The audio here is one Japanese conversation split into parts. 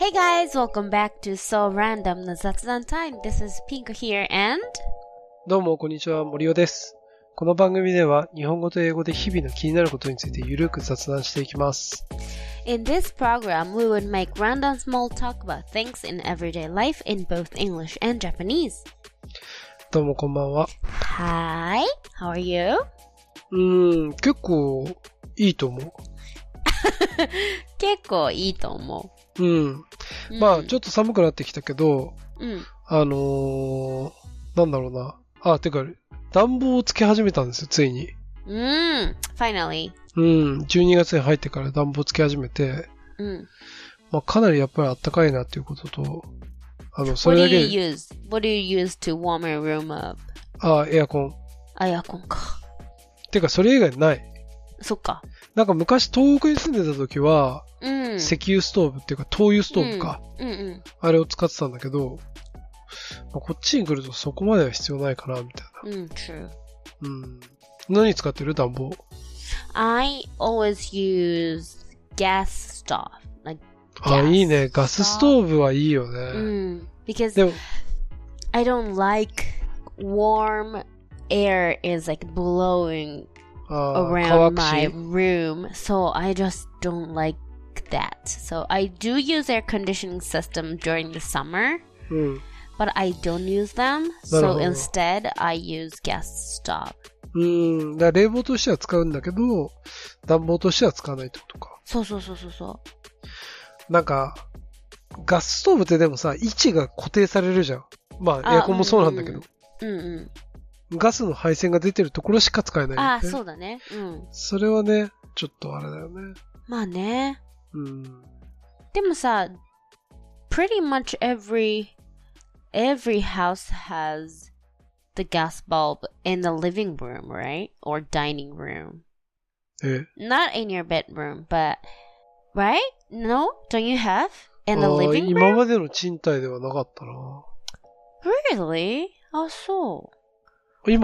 Hey guys, welcome back to So Random の雑談 Time. This is Pink here and どうも、こんにちは、森尾です。この番組では、日本語と英語で日々の気になることについてゆるく雑談していきます。in this program we would make random small talk about things in everyday life in both English and Japanese. どうも、こんばんは。Hi, how are you? うーん、結構、いいと思結構いいと思う。うん。う。まあ、ちょょっと寒くなってきたけど、うん。あのー、なんだろうな。あ、てか、暖房をつけ始めたんですよ、ついに。うん。finally. うん、12月に入ってから暖房つけ始めて、うん。まあ、かなりやっぱり暖かいなっていうことと、あの、そ What れ do だ you け、use? What do you use to warm your room up? あ、エアコン。あ、エアコンか。てか、それ以外ない。そっか。なんか昔東北に住んでた時は、うん。石油ストーブっていうか灯油ストーブか。うんうん。あれを使ってたんだけど、まあ、こっちに来るとそこまでは必要ないかな、みたいな。うん、true. うん。何使ってる暖房 I always use gas stove. Like, あ、いいね。ガスストーブはいいよね。mm, because でも、I don't like warm air is like blowing around my し。room. So I just don't like that. So I do use air conditioning system during the summer, うん。but I don't use them. So instead I use gas stove. うん。だ冷房としては使うんだけど、暖房としては使わないってことか。そうそうそうそうそなんか、ガスストーブってでもさ、位置が固定されるじゃん。まあ、あエアコンもそうなんだけど。う。うんうん。ガスの配線が出てるところしか使えないよね。ああ、そうだね。うん。それはね、ちょっとあれだよね。まあね。Hmm. うんでもさ pretty much every every house has the gas bulb in the living room right? Or dining room. Not in your bedroom but right? No? Don't you have? In the living room? 今までの賃貸ではなかったな。Really? Oh, in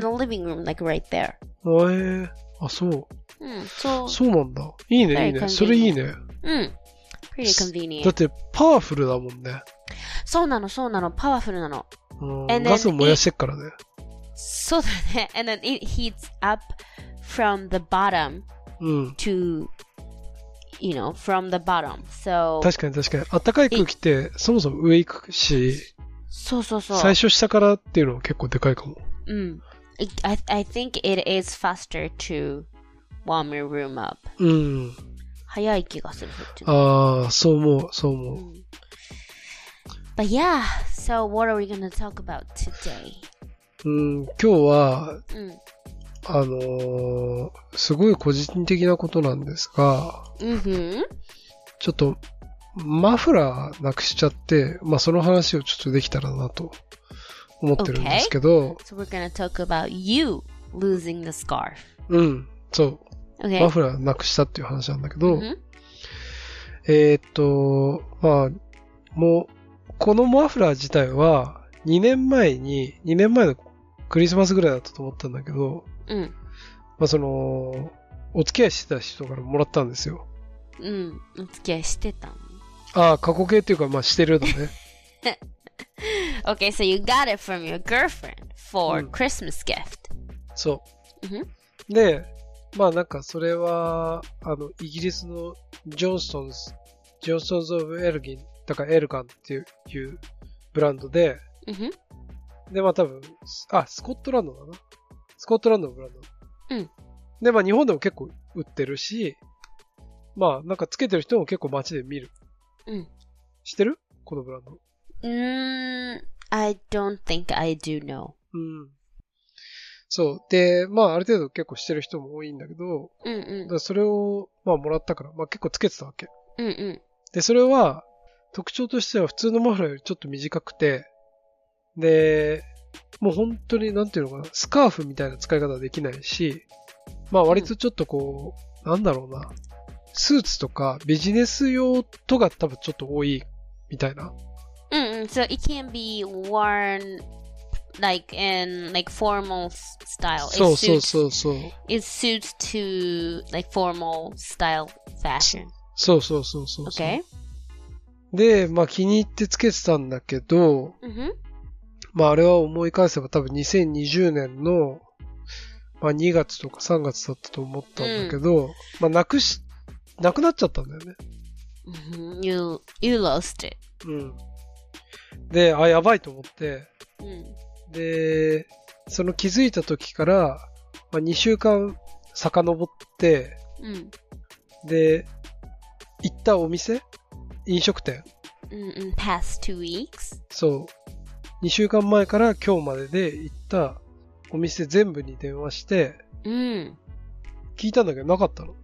the living room like right there. あえー。あそう。うん、そう。そうなんだ。いいね、いいね。それいいね。うん。pretty だ convenient. って、パワフルだもんね。そうなの、そうなの。パワフルなの。うん、ガスを燃やしてっからね。そうだね。And then it heats up from the bottom うん。to, you know, from the bottom. So, 確かに確かに。暖かい空気って、そもそも上行くし、そうそうそう。最初下からっていうのは結構でかいかも。うん。I, I think it is faster to warm your room up. うん。早い気がする。ああ、そう思う、そう思う。うん But yeah, so what are we gonna talk about today? うん、今日は、うん。あのーすごい個人的なことなんですが、うん。ちょっと、マフラーなくしちゃって、まあその話をちょっとできたらなと思ってるんですけど、So we're gonna talk about you losing the scarf. うん、そう、Okay. マフラーなくしたっていう話なんだけど、うんえーっと、まあ、もう、このマフラー自体は、2年前に、2年前のクリスマスぐらいだったと思ったんだけど、うん。まあその、お付き合いしてた人からもらったんですよ。うん。お付き合いしてたの？ああ、過去形っていうか、まあしてるだね。Okay, so you got it from your girlfriend for うん Christmas gift. そうんう。で、まあなんかそれは、あの、イギリスのジョンストンズ、ジョンストンズ・オブ・エルギン、だからエルガンっていういうブランドで、で、まあ多分、あ、スコットランドだな。スコットランドのブランド。うん。で、まあ日本でも結構売ってるし、まあなんかつけてる人も結構街で見る。うん。知ってる？このブランド。Mm, I don't think I do know. うん。そう。で、まあある程度結構してる人も多いんだけど、うんうんそれを、まあもらったから、まあ結構つけてたわけ。うんうんで、それは、特徴としては普通のマフラーよりちょっと短くて、で、もう本当に、なんていうのかな、スカーフみたいな使い方はできないし、まあ割とちょっとこう、なんだろうな、スーツとかビジネス用とか多分ちょっと多いみたいな。うんうん So it can be worn like in like formal style. そうそう it suits, そうそう。It suits to like formal style fashion. そうそうそうそうそう。Okay. で、まあ気に入ってつけてたんだけど、Mm-hmm. まああれは思い返せば多分2020年の、まあ2月とか3月だったと思ったんだけど、まあなくし、なくなっちゃったんだよね。hmm You you lost it. うん。で、あ、やばいと思って、Mm. で、その気づいた時から、まあ、2週間遡って、Mm. で、行ったお店飲食店 Mm-mm. Past two weeks. そう。2週間前から今日までで行ったお店全部に電話して、Mm. 聞いたんだけどなかったの。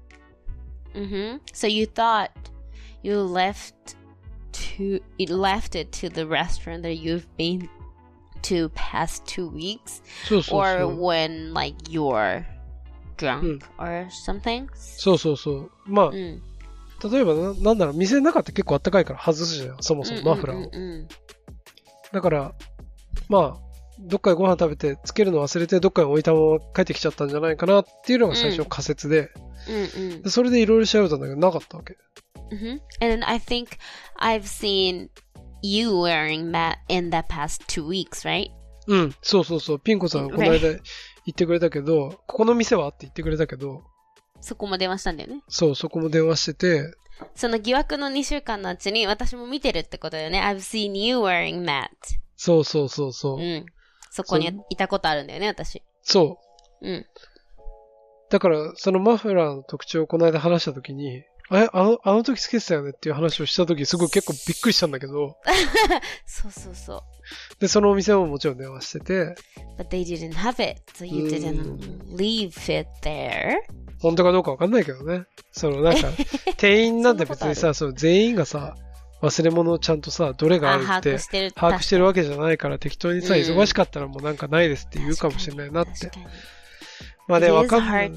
Mm-hmm. So you thought you left to you left it to the restaurant that you've been to past two weeks, そうそう or そう。when like you're drunk or something. そうそうそう。まあ、Mm. 例えばな、なんだろう、店の中って結構あったかいから外すじゃん、そもそもマフラーを。だから、まあ、どっかでご飯食べて、つけるの忘れて、どっかに置いたまま帰ってきちゃったんじゃないかなっていうのが最初の仮説で、Mm-mm. でそれでいろいろ調べたんだけど、なかったわけ。hmm And I think I've seen you wearing that in the past two weeks, right? うん、そうそうそう。ピンコさんがこの間言ってくれたけど、ここの店はって言ってくれたけど、そこも電話したんだよね。そう、そこも電話してて、その疑惑の2週間のうちに私も見てるってことだよね。I've seen you wearing that. そうそうそうそう。うん。そこにいたことあるんだよね、私。そう。うん。だから、そのマフラーの特徴をこの間話したときに、え、あの、あの時つけてたよねっていう話をしたとき、すごい結構びっくりしたんだけど、そうそうそう。で、そのお店ももちろん電話してて、But they didn't have it, so you うん didn't leave it there. 本当かどうかわかんないけどね。そのなんか、店員なんて別にさ、その全員がさ、忘れ物をちゃんとさ、どれがああ、るって把握してる。把握してるわけじゃないから適当にさ、うん忙しかったらもうなんかないですって言うかもしれないなって。まあね、わかんない.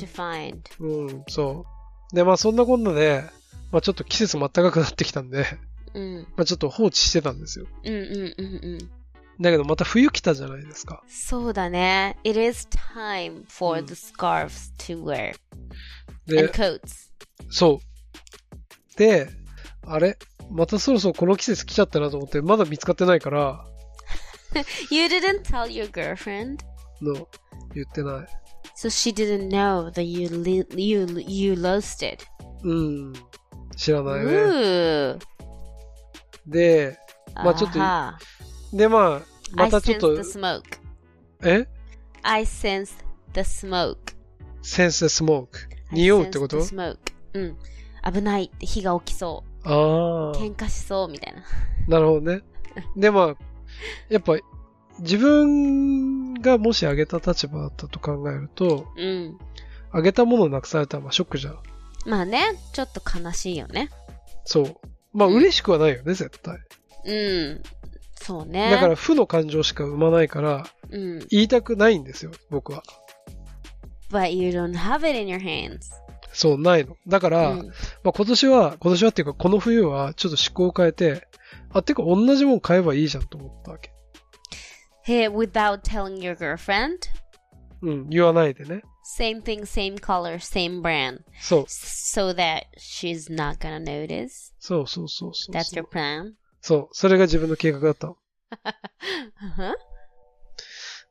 うん、そう。で、まあそんなこんなで、まあちょっと季節も暖かくなってきたんで、うん。まあちょっと放置してたんですよ。うんうんうんうん。だけどまた冬来たじゃないですか。そうだね。It is time for うん the scarves to wear. で And、coats. そう。で、あれ？またそろそろこの季節来ちゃったなと思って、まだ見つかってないから、You didn't tell your girlfriend? の、言ってない。So she didn't know that you li- you you lost it. うん。知らないね。Ooh. で、まあちょっと Aha. で、まあ、ま I たちょっ sense と the、smoke. え I sense the smoke. センススモーク。I 匂うってこ sense と the smoke. うん。危ないって火が起きそあう。あ。喧嘩しそうみたいな。なるほどね。で、まあ、やっぱ、自分がもしあげた立場だったと考えると、うん。あげたものをなくされたらまあショックじゃん。まあね、ちょっと悲しいよね。そう。まあうん嬉しくはないよね、絶対。うん。そうね。だから負の感情しか生まないから、うん。言いたくないんですよ、僕は。But you don't have it in your hands. そう、ないの。だから、うんまあ今年は、今年はっていうかこの冬はちょっと思考を変えて、あ、てか同じもん買えばいいじゃんと思ったわけ。Hey, without telling your girlfriend? うん、言わないでね。Same thing, same color, same brand. そう、So that she's not gonna notice. そうそうそうそう That's your plan? そう、それが自分の計画だったの。Uh-huh.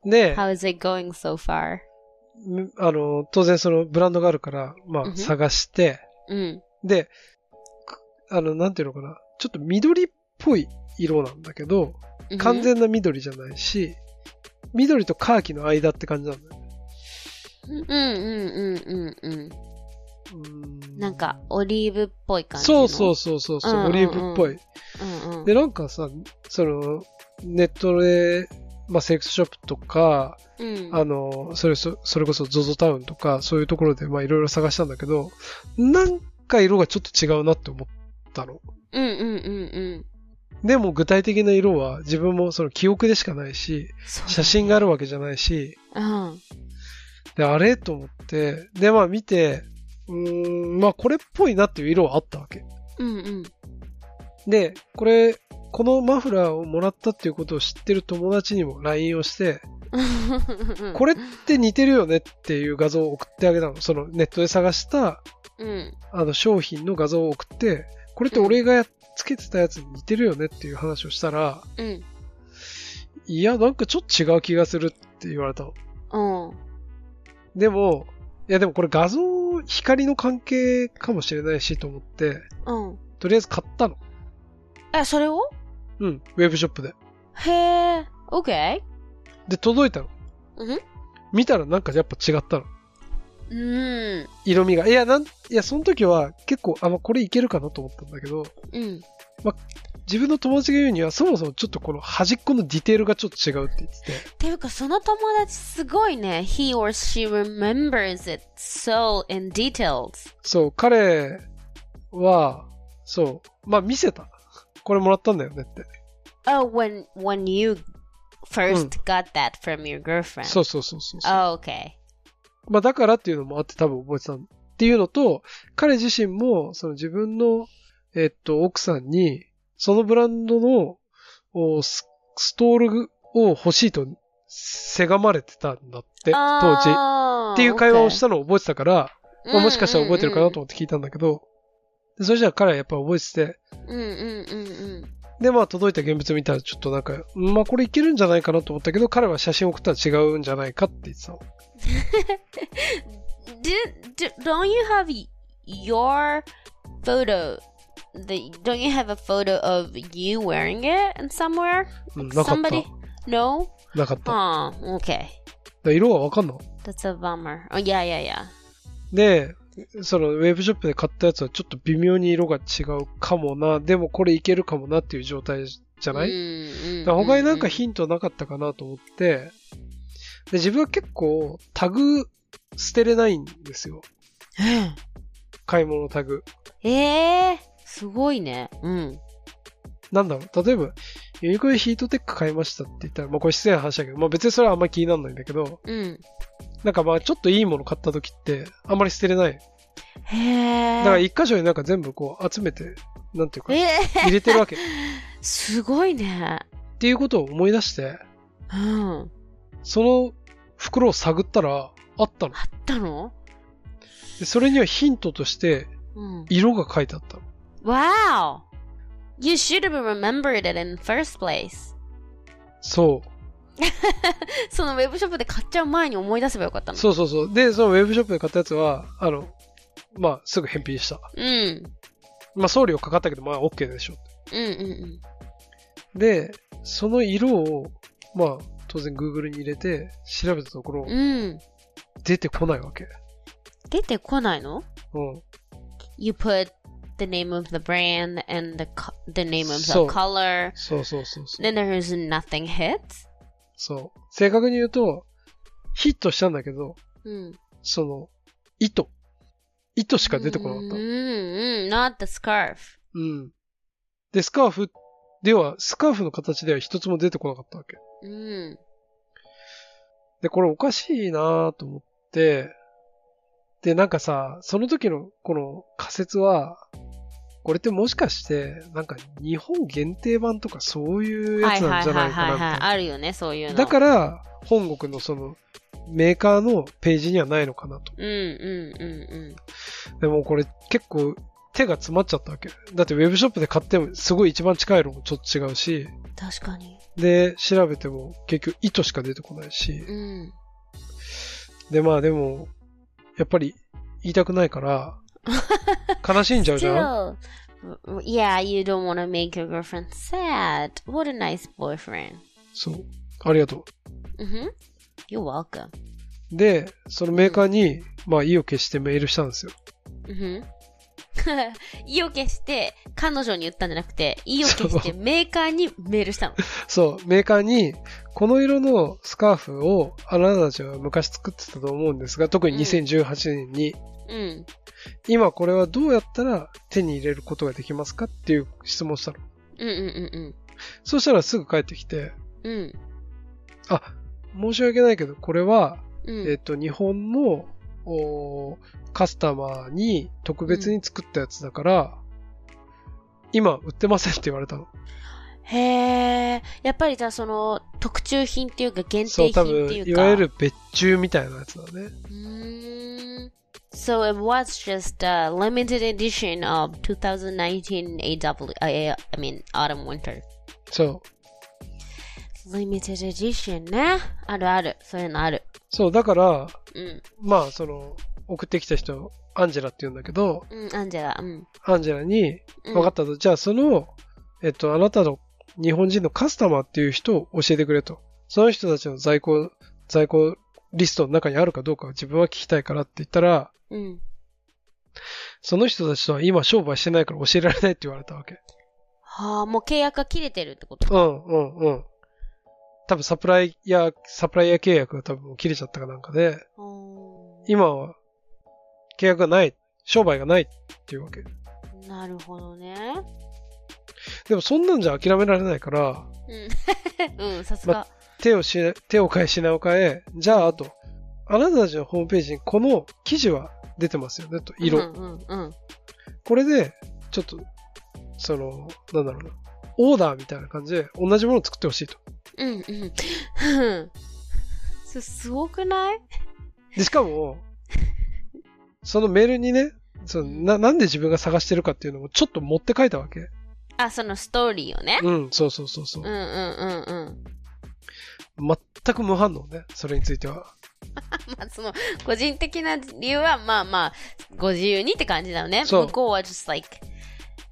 で、How is it going so far? むあの、当然そのブランドがあるから、まあ探して、うん。で、くあの、なんていうのかな、ちょっと緑っぽい色なんだけど、完全な緑じゃないし、緑とカーキの間って感じなんだよね。うんうんうんうんうん。うーんなんか、オリーブっぽい感じの。そうそうそうそうそう、オリーブっぽい。うんうん。で、なんかさ、その、ネットで、まあ、セレクトショップとか、うん。あの、それそ、それこそ ZOZO タウンとか、そういうところで、まあ、いろいろ探したんだけど、なんか色がちょっと違うなって思ったの。うんうんうんうん。でも具体的な色は自分もその記憶でしかないし、写真があるわけじゃないし、うん。で、あれと思って、で、まあ見て、うーん、まあこれっぽいなっていう色はあったわけ。うんうん。で、これ、このマフラーをもらったっていうことを知ってる友達にも LINE をして、これって似てるよねっていう画像を送ってあげたの。そのネットで探したうん。あの商品の画像を送って、これって俺がやっつけてたやつに似てるよねっていう話をしたら、うん。いや、なんかちょっと違う気がするって言われたの。うん。でも、いやでもこれ画像、光の関係かもしれないしと思って、うん。とりあえず買ったの。え、それを？うん、ウェブショップで。へえ。OK? で、届いたの。うん？見たらなんかやっぱ違ったの。うん。色味が。いや、なん、いや、その時は結構、あ、まあ、これいけるかなと思ったんだけど、うん。自分の友達が言うには、そもそもちょっとこの端っこのディテールがちょっと違うって言ってて。っていうか、その友達すごいね。He or she remembers it so in details. そう、彼は、そう、まあ見せた。これもらったんだよねって。Oh, when when you first got that from your girlfriend. そうそうそうそうそう。Oh, okay. まあだからっていうのもあって多分覚えてたっていうのと、彼自身も、その自分の、えっと、奥さんに、そのブランドのおスストールを欲しいとせがまれてたんだって、当時。っていう会話をしたのを覚えてたから、まあ、もしかしたら覚えてるかなと思って聞いたんだけど、でそれじゃあ彼はやっぱ覚えてて、うんうんうんうんで、まあ届いた現物見たらちょっとなんか、うんまあこれいけるんじゃないかなと思ったけど、彼は写真送ったら違うんじゃないかって言ってたの。Do, do, don't you have your photo? The, don't you have a photo of you wearing it and somewhere? Somebody? No? なかった。だか Oh, okay. ら色はわかんの That's a bummer. Oh, yeah, yeah, yeah. で、そのウェブショップで買ったやつはちょっと微妙に色が違うかもな、でもこれいけるかもなっていう状態じゃない、他になんかうんヒントなかったかなと思って、で自分は結構タグ捨てれないんですよ。買い物タグ。ええー、すごいね。うん。なんだろう、例えば、ユニクロでヒートテック買いましたって言ったら、まあこれ失礼な話だけど、まあ別にそれはあんまり気にならないんだけど、うん。なんかまあちょっといいもの買った時って、あんまり捨てれない。へえ。だから一箇所になんか全部こう集めて、なんていうか、え入れてるわけ。すごいね。ていうことを思い出して、うん。その袋を探ったら、あったの。あったの？でそれにはヒントとして、うん。色が書いてあったの。Wow! You should have remembered it in first place. そう。そのウェブショップで買っちゃう前に思い出せばよかったの。そうそうそう。で、そのウェブショップで買ったやつは、あの、まあ、すぐ返品した。うん。まあ、送料かかったけど、まあ、OK でしょ。うんうんで、その色を、まあ、当然 Google に入れて、調べたところうん。、うん。出てこないわけ。出てこないの？うん。You put the name of the brand and the, the name of the color. そうそうそうそう。Then there's nothing hit. そう。正確に言うと、ヒットしたんだけど、うん。その、糸。糸しか出てこなかったうん。うん。Not the scarf. うん。で、スカーフでは、スカーフの形では一つも出てこなかったわけ。うん。で、これおかしいなと思って、で、なんかさ、その時のこの仮説は、これってもしかして、なんか日本限定版とかそういうやつなんじゃないかなみたいな。あるよね、そういうの。だから、本国のその、メーカーのページにはないのかなと。うんうんうんでもこれ結構手が詰まっちゃったわけ。だってウェブショップで買ってもすごい一番近いのもちょっと違うし、うん。確かに。で、調べても結局糸しか出てこないし、うん。で、まあでも、やっぱり言いたくないから、悲しんじゃうじゃん？Yeah, you don't want to make your girlfriend sad. What a nice boyfriend. そう。ありがと Mm-hmm. You're welcome. う。で、そのメーカーに、まあ意を決してメールしたんですよ。Mm-hmm. 意を決して彼女に言ったんじゃなくて、意を決してそメーカーにメールしたの。そう、メーカーに、この色のスカーフをあなたたちは昔作ってたと思うんですが、特に2018年に、うん。今これはどうやったら手に入れることができますかっていう質問したの。うんうんそしたらすぐ帰ってきて、うんうん。うん。あ、申し訳ないけど、これは、うん。えっと、日本のカスタマーに特別に作ったやつだから、今売ってませんって言われたの。へえ。やっぱりじゃあその特注品っていうか限そう、定多分、品っていうか。いわゆる別注みたいなやつだね。うーん So it was just a limited edition of 2019 AW, uh, I mean autumn winter. そう。Limited edition ね。あるある。そういうのある。そう、だから、うん。まあ、その、送ってきた人、アンジェラって言うんだけど、うん、アンジェラ。うん。アンジェラに、うん分かったと。じゃあ、その、えっと、あなたの日本人のカスタマーっていう人を教えてくれと。その人たちの在庫、在庫リストの中にあるかどうか自分は聞きたいからって言ったら、うん。その人たちとは今商売してないから教えられないって言われたわけ。はあ、もう契約が切れてるってことうん、うん、うん。多分サプライヤー、サプライヤー契約が多分切れちゃったかなんかで、う今は契約がない、商売がないっていうわけ。んなるほどね。でもそんなんじゃ諦められないから、うん。うん、さすが。手をし、手を変え品を変え、じゃああと、あなたたちのホームページにこの記事は出てますよねと、色。うん、うん、うん。これで、ちょっと、その、なんだろうな、オーダーみたいな感じで同じものを作ってほしいと。うん、うん。うん。そすごくない？で、しかも、そのメールにね、そのな、なんで自分が探してるかっていうのもちょっと持って書いたわけ。あ、そのストーリーをね。うん、そうそうそうそううん、。うん、うん、うん。全く無反応ね、それについては。まあ、その、個人的な理由は、まあまあ、ご自由にって感じだよね。そう向こうは just like,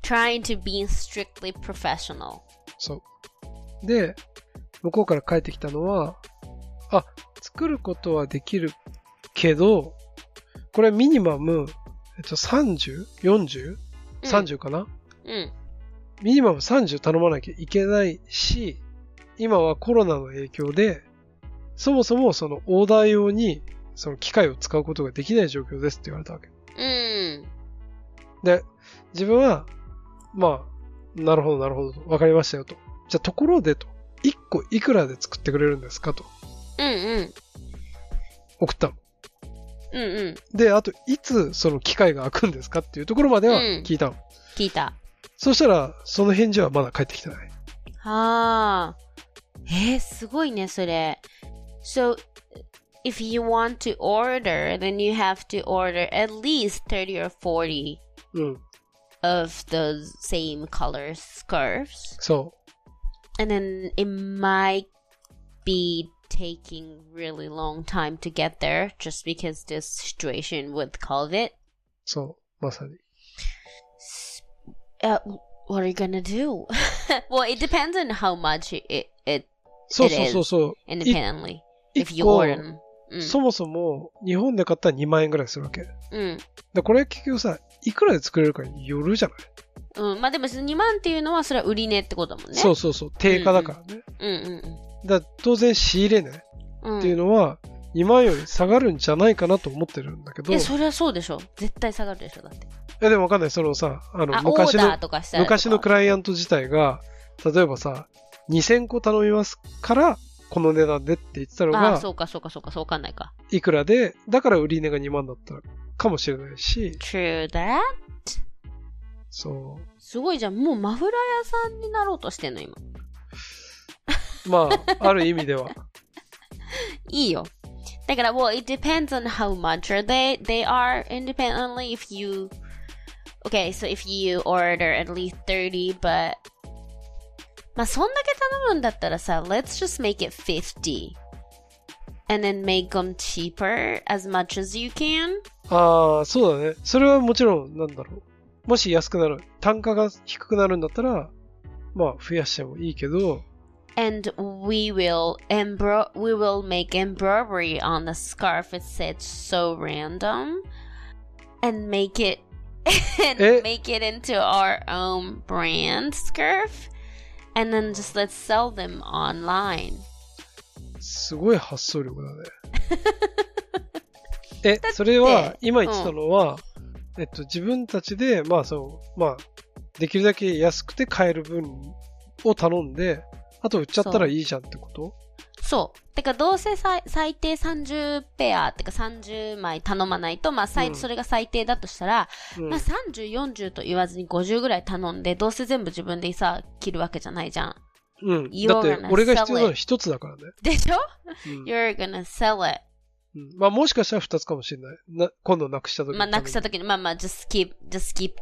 trying to be strictly professional. そう。で、向こうから帰ってきたのは、あ、作ることはできるけど、これミニマム、えっと、30?40?30 30かな、うん。ミニマム30頼まなきゃいけないし、今はコロナの影響で、そもそもそのオーダー用にその機械を使うことができない状況ですって言われたわけ。うん。で、自分は、まあ、なるほどなるほどと、わかりましたよと。じゃあところでと、1個いくらで作ってくれるんですかとうんうん。送ったの。うんうん。で、あといつその機械が開くんですかっていうところまではうん聞いたの。聞いた。そしたら、その返事はまだ返ってきてない。はあ。えー、すごいね、それ。So, if you want to order, then you have to order at least 30 or 40うん。 of those same color scarves. そ And then it might be taking really long time to get there just because this situation with COVID. う。そう。まさに。 Uh, what are you gonna do? well, it depends on how much it, it そうそうそうそう。independently. if 一 you 個 order them. うん。そもそも日本で買ったら2万円ぐらいするわけ。うん。で、これ結局さ、いくらで作れるかによるじゃない、うん。まあでも2万っていうのはそれは売り値ってことだもんね。そうそうそう。定価だからね。うんうんだから当然仕入れ値うん。っていうのは2万より下がるんじゃないかなと思ってるんだけど、え、いそれはそうでしょ。絶対下がるでしょ、だって。やでもわかんない。そのさ、あの昔の。昔のクライアント自体が、例えばさ、2000個頼みますから、この値段でって言ってたのああ、が、そうかそうかそうか、そうわかんないか。いくらで、だから売り値が2万だったかもしれないし、True that? そう。すごいじゃん。もうマフラー屋さんになろうとしてんの、今。まあ、ある意味では。いいよ。だから、well, it depends on how much they, they are independently if you, okay, so if you order at least 30, but, まあ、そんだけ頼むんだったらさ、let's just make it 50. And then make them cheaper as much as you can. ああ、そうだね。それはもちろん、なんだろう。もし安くなる、単価が低くなるんだったら、まあ、増やしてもいいけど、 And we will embro- we will make embroidery on the scarf. It said so random, and make it and Eh? make it into our own brand scarf, And then just let's sell them online. すごい発想力だね。え、それは、今言ってたのは、えっと、自分たちで、まあ、そう、まあ、できるだけ安くて買える分を頼んで、あと売っちゃったらいいじゃんってこと？そう。てか、どうせ最最低30ペア、ってか30枚頼まないと、まあ、最うんそれが最低だとしたら、うんまあ、30、40と言わずに50ぐらい頼んで、どうせ全部自分でさ、着るわけじゃないじゃん。うん。だって俺が必要なの.一つだからね。でしょ？うん ?You're gonna sell it. うんまあもしかしたら二つかもしれない。な今度なくした時まあ、なくした時に、まあまあ、just keep, just keep,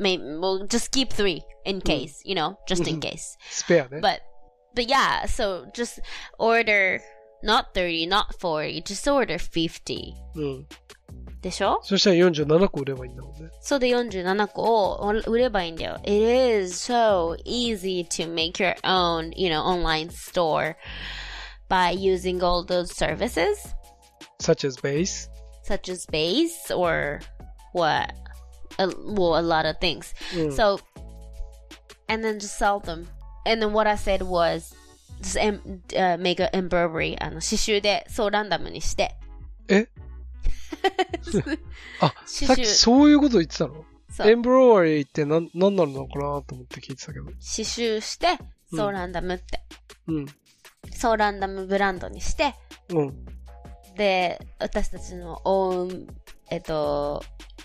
may, well, just keep three in case, you know, just in う ん case. スペアね。But, but yeah, so just order not 30, not 40, just order 50. うん。でしょそしたら47個売ればいいんだもんね。そうで47個を売ればいいんだよ。It is so easy to make your own, you know, online store by using all those services, such as base. such as Base or what? A, well, a lot of things. うん。 So, and then just sell them. And then what I said was, just em, uh, make an embroidery. あの、刺繍で、そうランダムにして。え？あ、さっきそういうこと言ってたの？エンブロワリーって何、何なのかなと思って聞いてたけど。刺繍して、そうランダムって。うん。そうランダムブランドにして、うん。で、私たちのオウン、えっと、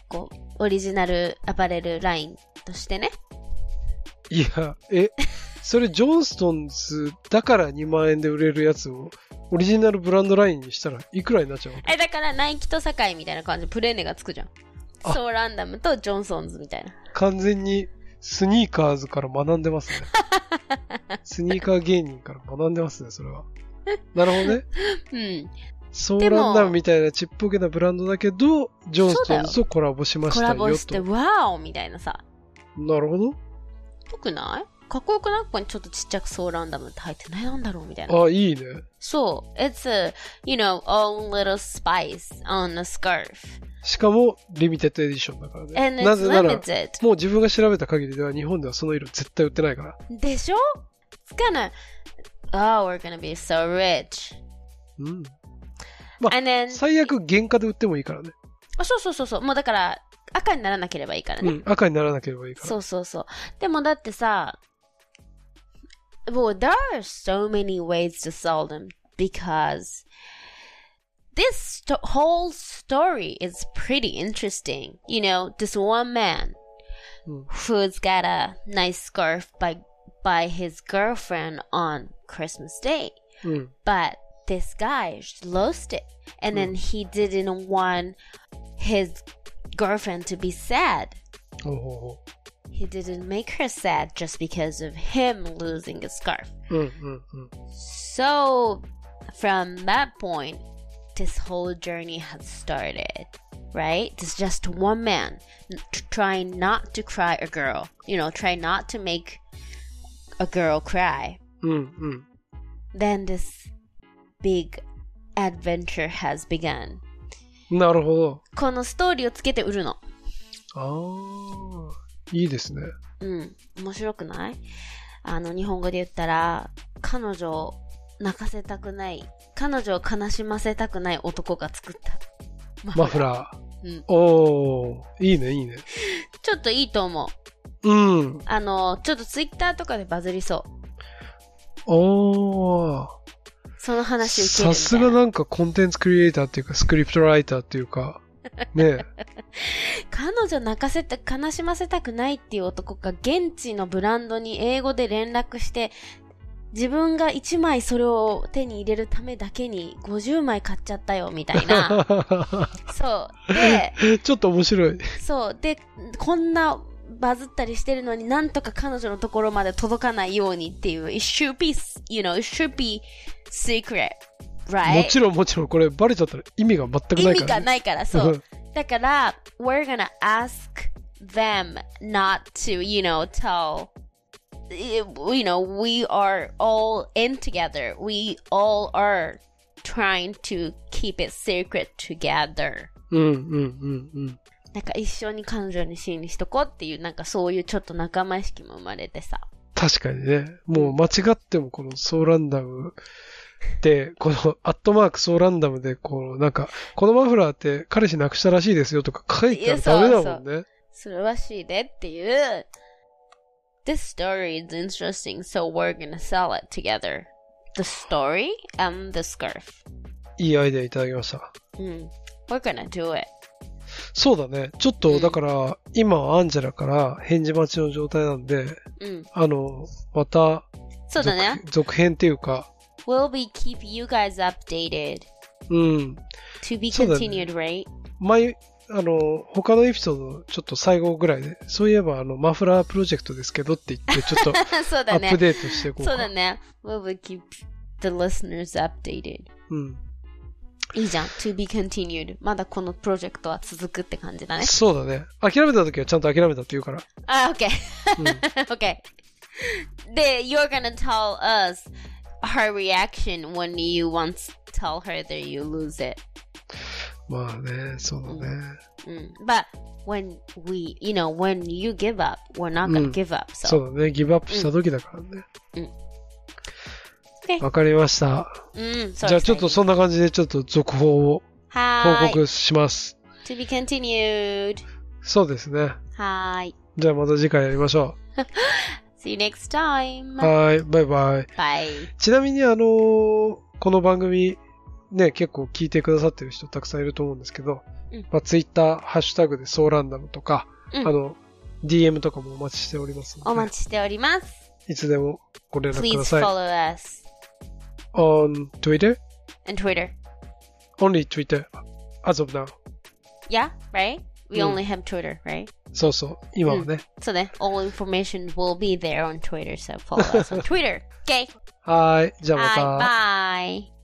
こう、オリジナルアパレルラインとしてね。いや、え、それジョンストンズだから2万円で売れるやつをオリジナルブランドラインにしたらいくらになっちゃうの？え、だからナイキとサカイみたいな感じでプレーネがつくじゃん。あそうランダムとジョンソンズみたいな。完全にスニーカーズから学んでますね。スニーカー芸人から学んでますね、それは。なるほどね。うん。ソーランダムみたいなちっぽけなブランドだけど、ジョンストンズとコラボしましコたよと。ラボして、ワオみたいなさ。なるほど。よくない？かっこよくない？ここにちょっとちっちゃくソーランダムって入ってないなんだろうみたいな。あ、いいね。そう。It's a, you know, own little spice on a scarf. しかも、リミテッドエディションだからね。なぜなら.もう自分が調べた限りでは日本ではその色絶対売ってないから。でしょ ?It's gonna, oh, we're gonna be so rich. うん。And then, 最悪原価で売ってもいいからね。あそうそうそうそう。もうだから、赤にならなければいいからね。うん。赤にならなければいいから。そうそうそう。でもだってさ、well, there are so many ways to sell them because this st- whole story is pretty interesting. You know, this one man who's got a nice scarf by by his girlfriend on Christmas Day, mm. but this guy lost it, and mm. then he didn't want his girlfriend to be sad. Oh. oh, oh He didn't make her sad just because of him losing a scarf. う。うんうんうん。 So, from that point, this whole journey has started. Right? It's just one man n- trying not to cry a girl. You know, try not to make a girl cry. うんうん。 Then this big adventure has begun. なるほど。このストーリーをつけて売るの。ああ、 いいですね。うん。面白くない？あの、日本語で言ったら、彼女を泣かせたくない、彼女を悲しませたくない男が作った。マフラー。うん。おー、いいね、いいね。ちょっといいと思う。うん。あの、ちょっとツイッターとかでバズりそう。おー。その話受ける。さすがなんかコンテンツクリエイターっていうか、スクリプトライターっていうか、ね 彼女泣かせた、悲しませたくないっていう男が現地のブランドに英語で連絡して、自分が1枚それを手に入れるためだけに50枚買っちゃったよ、みたいな。そう。で、ちょっと面白い。そう。で、こんなバズったりしてるのになんとか彼女のところまで届かないようにっていう。It should be, you know, it should be secret. も Right? ちろんもちろんこれバレちゃったら意味が全くない意味から、ね。がないから、そう。だから、we're gonna ask them not to, you know, tell, you know, we are all in together. We all are trying to keep it secret together. うんうんうんうん。なんか一緒に彼女にシーンにしとこうっていう、なんかそういうちょっと仲間意識も生まれてさ。確かにね。もう間違ってもこのソーランダムで、このアットマークソーランダムで、こうなんか、このマフラーって彼氏亡くしたらしいですよとか書いてあるダメだもんね。それはしいでっていう。This story is interesting, so we're gonna sell it together. the story and the scarf. いいアイデアいただきました。Mm. We're gonna do it. そうだね。ちょっと、うんだから、今はアンジェラから返事待ちの状態なんで、うん。あの、また、そうだね。続続編っていうか、We'll be keep you guys updated? うん。To be そうだね continued, right? 前、あの、他のエピソード、ちょっと最後ぐらいで、そういえば、あの、マフラープロジェクトですけどって言って、ちょっとそうだね。アップデートしていこうか。そうだね。We'll be keep the listeners updated? うん。いいじゃん。To be continued. まだこのプロジェクトは続くって感じだね。そうだね。諦めた時はちゃんと諦めたって言うから。あ、OK. うん。okay. The, you're gonna tell us her reaction when you once tell her that you lose it. まあね、そうだね。Mm. But when we, you know, when you give up, we're not gonna うん give up. So, そうだね。ギブアップした時だからね。うんわかりました。mm, so じゃあちょっと.そんな感じでちょっと続報を報。告します。To be continued. そうですね。はーい。じゃあまた次回やりましょ See you next time. う。はい。バイバイ。Bye. ちなみにあのーこの番組、ね、結構聞いてくださってる人たくさんいると思うんですけど、うんまあ、ツイッター、ハッシュタグでソーランダムとか、うんあの、DM とかもお待ちしておりますので、お待ちしております。いつでもご連絡く Please ださい。follow us on Twitter? and Twitter. Only Twitter as of now. Yeah, right? We うん only have Twitter, right? そうそう。今はね。 So then all information will be there on Twitter, so follow us on Twitter. Okay. はーい。じゃあまた。 Bye. Bye.